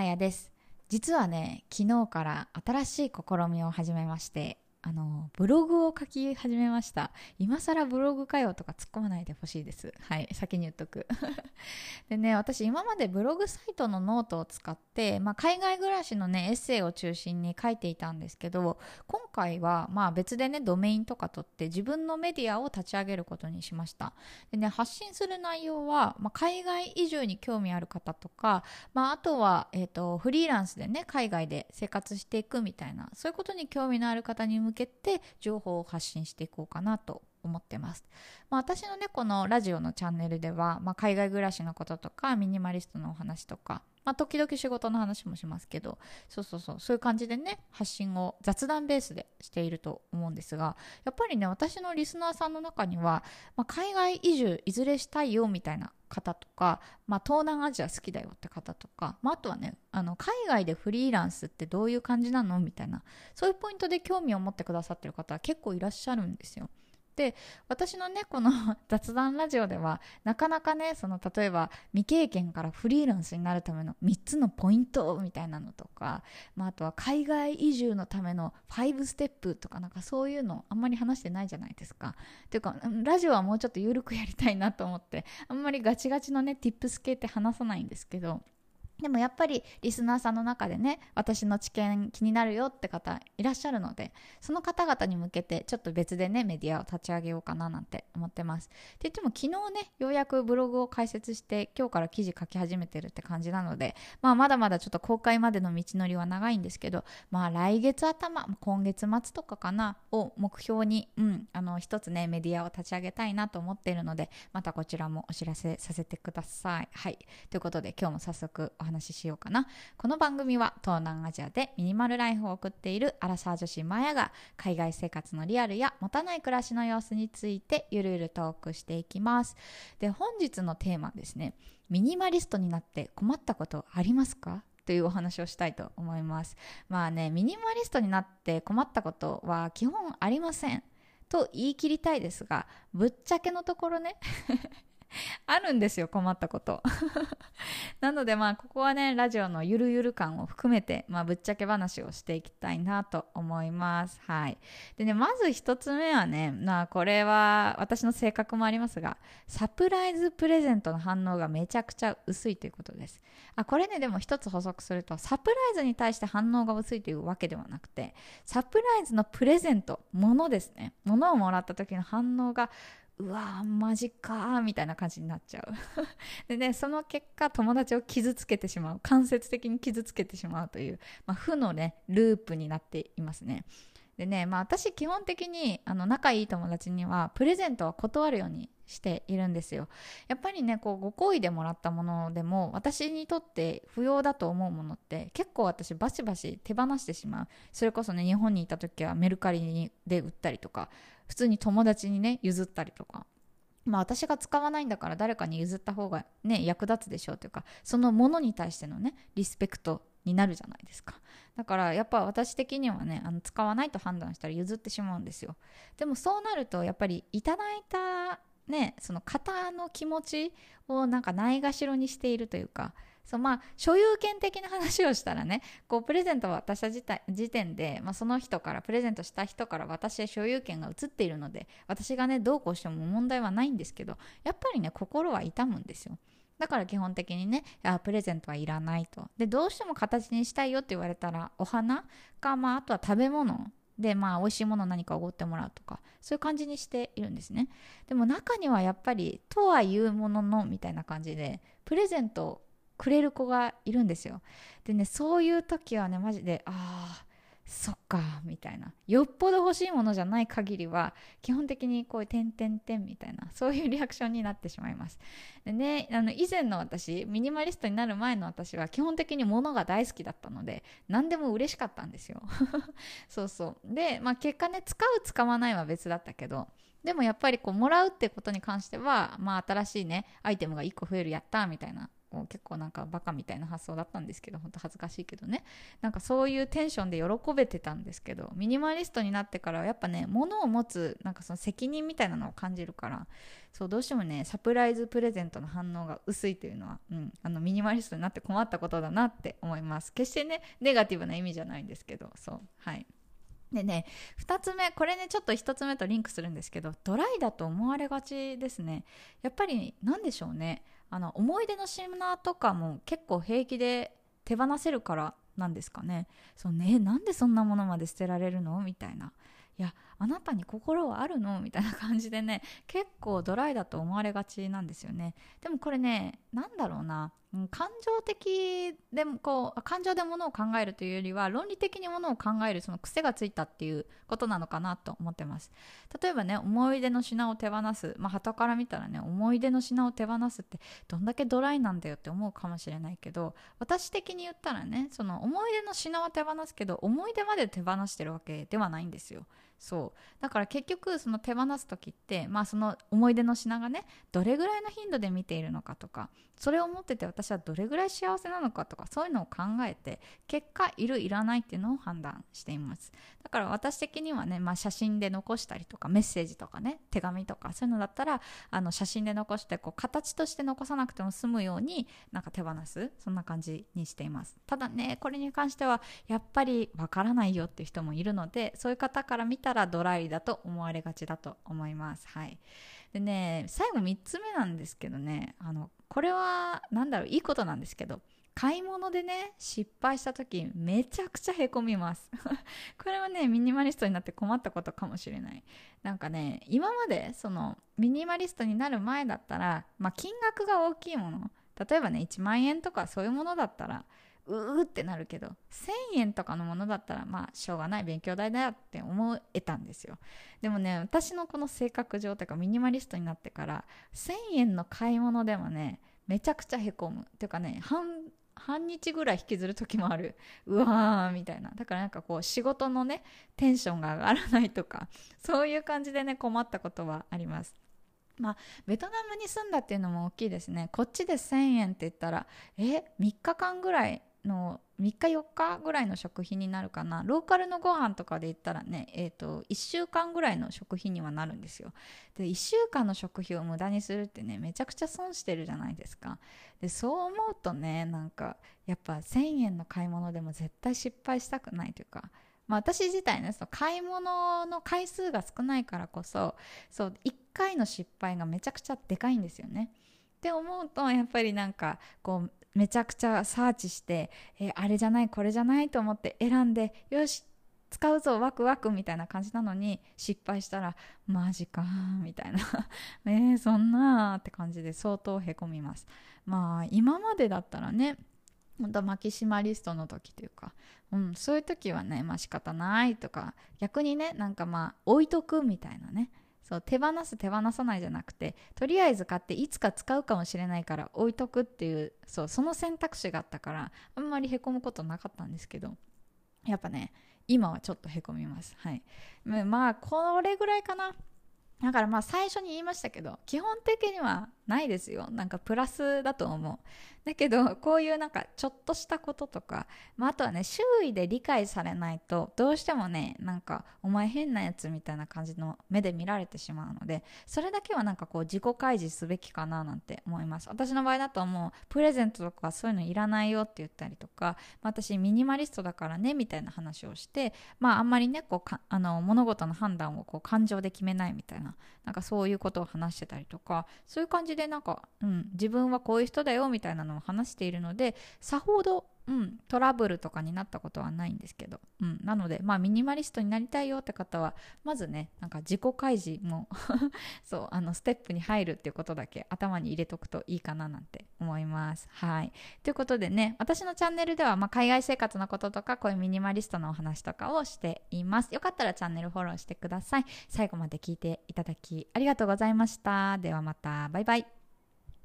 まやです。実はね昨日から新しい試みを始めまして。あのブログを書き始めました。今更ブログかよとか突っ込まないでほしいです。はい先に言っとく。でね私今までブログサイトのノートを使って、まあ、海外暮らしのねエッセイを中心に書いていたんですけど今回はまあ別でねドメインとか取って自分のメディアを立ち上げることにしました。でね発信する内容は、まあ、海外移住に興味ある方とか、まあ、あとは、えーとフリーランスでね海外で生活していくみたいなそういうことに興味のある方に向向けて情報を発信していこうかなと思ってます。まあ、私のね、このラジオのチャンネルでは、まあ、海外暮らしのこととか、ミニマリストのお話とか、まあ、時々仕事の話もしますけど、そうそうそう、そういう感じでね、発信を雑談ベースでしていると思うんですが、やっぱりね、私のリスナーさんの中には、まあ、海外移住いずれしたいよみたいな方とか、まあ、東南アジア好きだよって方とか、まあ、あとはねあの海外でフリーランスってどういう感じなのみたいなそういうポイントで興味を持ってくださってる方は結構いらっしゃるんですよ。で私のねこの 雑談ラジオではなかなかねその例えば未経験からフリーランスになるための3つのポイントみたいなのとか、まあ、あとは海外移住のための5ステップとかなんかそういうのあんまり話してないじゃないですか。というかラジオはもうちょっと緩くやりたいなと思ってあんまりガチガチのね tips 系って話さないんですけど。でもやっぱりリスナーさんの中でね私の知見気になるよって方いらっしゃるのでその方々に向けてちょっと別でねメディアを立ち上げようかななんて思ってます。って言っても昨日ねようやくブログを開設して今日から記事書き始めてるって感じなので、まあ、まだまだちょっと公開までの道のりは長いんですけどまあ来月頭今月末とかかなを目標にうんあの一つねメディアを立ち上げたいなと思っているのでまたこちらもお知らせさせてください。はい。ということで今日も早速お話話ししようかな。この番組は東南アジアでミニマルライフを送っているアラサー女子マヤが海外生活のリアルや持たない暮らしの様子についてゆるゆるトークしていきます。で本日のテーマですね。ミニマリストになって困ったことありますか？というお話をしたいと思います。まあねミニマリストになって困ったことは基本ありません。と言い切りたいですがぶっちゃけのところね。あるんですよ困ったこと。なのでまあここはねラジオのゆるゆる感を含めて、まあ、ぶっちゃけ話をしていきたいなと思います。はい。でねまず一つ目はねまあこれは私の性格もありますがサプライズプレゼントの反応がめちゃくちゃ薄いということです。あこれねでも一つ補足するとサプライズに対して反応が薄いというわけではなくてサプライズのプレゼント物ですね。物をもらった時の反応がうわーマジかーみたいな感じになっちゃう。でねその結果友達を傷つけてしまう。間接的に傷つけてしまうという、まあ、負のねループになっていますね。でね、まあ、私基本的にあの仲いい友達にはプレゼントは断るようにしているんですよ。やっぱりねこうご好意でもらったものでも私にとって不要だと思うものって結構私バシバシ手放してしまう。それこそね日本にいた時はメルカリで売ったりとか普通に友達にね譲ったりとか。まあ私が使わないんだから誰かに譲った方がね役立つでしょうというかそのものに対してのねリスペクトになるじゃないですか。だからやっぱ私的にはねあの使わないと判断したら譲ってしまうんですよ。でもそうなるとやっぱりいただいたねその方の気持ちをなんかないがしろにしているというかそうまあ所有権的な話をしたらねこうプレゼントを渡した時点で、まあ、その人からプレゼントした人から私へ所有権が移っているので私がねどうこうしても問題はないんですけどやっぱりね心は痛むんですよ。だから基本的にねあプレゼントはいらないと。でどうしても形にしたいよって言われたらお花か、まあ、あとは食べ物。でまあ美味しいもの何かおごってもらうとかそういう感じにしているんですね。でも中にはやっぱりとはいうもののみたいな感じでプレゼントくれる子がいるんですよ。でねそういう時はねマジでああそっかみたいな。よっぽど欲しいものじゃない限りは基本的にこういう点々点みたいなそういうリアクションになってしまいます。でねあの以前の私ミニマリストになる前の私は基本的に物が大好きだったので何でも嬉しかったんですよ。そうそう。で、まあ、結果ね使う使わないは別だったけどでもやっぱりこうもらうってことに関しては、まあ、新しいねアイテムが1個増えるやったみたいな。結構なんかバカみたいな発想だったんですけど本当恥ずかしいけどね。なんかそういうテンションで喜べてたんですけどミニマリストになってからはやっぱね物を持つなんかその責任みたいなのを感じるからそうどうしてもねサプライズプレゼントの反応が薄いというのは、うん、あのミニマリストになって困ったことだなって思います。決してねネガティブな意味じゃないんですけどそうはい。でね2つ目これねちょっと1つ目とリンクするんですけどドライだと思われがちですね。やっぱり何でしょうね。あの思い出の品とかも結構平気で手放せるからなんですかね。そうねなんでそんなものまで捨てられるの？みたいな。いやあなたに心はあるの？みたいな感じでね結構ドライだと思われがちなんですよね。でもこれね何だろうな。感情的でもこう感情でものを考えるというよりは論理的にものを考えるその癖がついたっていうことなのかなと思ってます。例えばね思い出の品を手放す。まあ旗から見たらね思い出の品を手放すってどんだけドライなんだよって思うかもしれないけど私的に言ったらねその思い出の品は手放すけど思い出まで手放してるわけではないんですよ。そう。だから結局その手放す時って、まあ、その思い出の品がねどれぐらいの頻度で見ているのかとかそれを持ってて私はどれぐらい幸せなのかとかそういうのを考えて結果いるいらないっていうのを判断しています。だから私的にはね、まあ、写真で残したりとかメッセージとかね手紙とかそういうのだったらあの写真で残してこう形として残さなくても済むようになんか手放すそんな感じにしています。ただねこれに関してはやっぱりわからないよっていう人もいるのでそういう方から見たたらドライだと思われがちだと思いますはいでね最後3つ目なんですけどねあのこれは何だろういいことなんですけど買い物でね失敗した時めちゃくちゃへこみます。これはねミニマリストになって困ったことかもしれない。なんかね今までそのミニマリストになる前だったら、まあ、金額が大きいもの。例えばね1万円とかそういうものだったらうーってなるけど1000円とかのものだったらまあしょうがない勉強代だよって思えたんですよ。でもね私のこの性格上というかミニマリストになってから1000円の買い物でもねめちゃくちゃへこむ。っていうかね半半日ぐらい引きずる時もある。うわーみたいな。だからなんかこう仕事のねテンションが上がらないとかそういう感じでね困ったことはあります。まあ、ベトナムに住んだっていうのも大きいですね。こっちで1000円って言ったらえ3日間ぐらいの3日4日ぐらいの食費になるかな。ローカルのご飯とかで言ったらね、えーと、1週間ぐらいの食費にはなるんですよ。で1週間の食費を無駄にするってねめちゃくちゃ損してるじゃないですか。でそう思うとねなんかやっぱ1000円の買い物でも絶対失敗したくないというか。まあ、私自体ねその買い物の回数が少ないからこそそう1回の失敗がめちゃくちゃでかいんですよね。って思うとやっぱりなんかこうめちゃくちゃサーチして、えー、あれじゃないこれじゃないと思って選んでよし使うぞワクワクみたいな感じなのに失敗したらマジかみたいな。えー、そんなって感じで相当へこみます。まあ今までだったらね本当マキシマリストの時というか、うん、そういう時はねまあ仕方ないとか逆にねなんかまあ置いとくみたいなね。そう手放す手放さないじゃなくてとりあえず買っていつか使うかもしれないから置いとくっていうそうその選択肢があったからあんまりへこむことなかったんですけどやっぱね今はちょっとへこみます。はい。まあこれぐらいかな。だからまあ最初に言いましたけど基本的にはないですよ。なんかプラスだと思う。だけどこういうなんかちょっとしたこととか、まあ、あとはね周囲で理解されないとどうしてもねなんかお前変なやつみたいな感じの目で見られてしまうのでそれだけはなんかこう自己開示すべきかななんて思います。私の場合だともうプレゼントとかそういうのいらないよって言ったりとか、まあ、私ミニマリストだからねみたいな話をしてまああんまりねこうあの物事の判断をこう感情で決めないみたいななんかそういうことを話してたりとかそういう感じででなんか、うん、自分はこういう人だよみたいなのを話しているのでさほどうん、トラブルとかになったことはないんですけど、うん、なので、まあ、ミニマリストになりたいよって方はまずねなんか自己開示も そうあのステップに入るっていうことだけ頭に入れとくといいかななんて思います。はいということでね私のチャンネルでは、まあ、海外生活のこととかこういうミニマリストのお話とかをしています。よかったらチャンネルフォローしてください。最後まで聞いていただきありがとうございました。ではまたバイバイ。